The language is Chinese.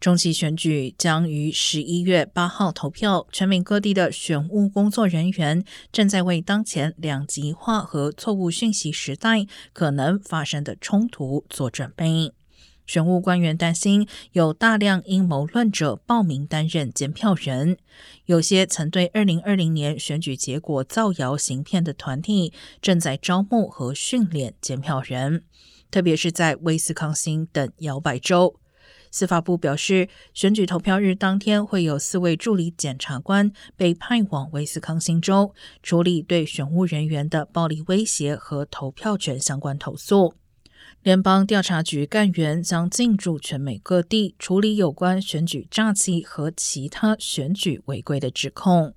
中期选举将于十一月八号投票，全美各地的选务工作人员正在为当前两极化和错误讯息时代可能发生的冲突做准备。选务官员担心有大量阴谋论者报名担任监票人，有些曾对二零二零年选举结果造谣行骗的团体正在招募和训练监票人，特别是在威斯康星等摇摆州。司法部表示，选举投票日当天会有四位助理检察官被派往威斯康星州处理对选务人员的暴力威胁和投票权相关投诉。联邦调查局干员将进驻全美各地处理有关选举诈欺和其他选举违规的指控。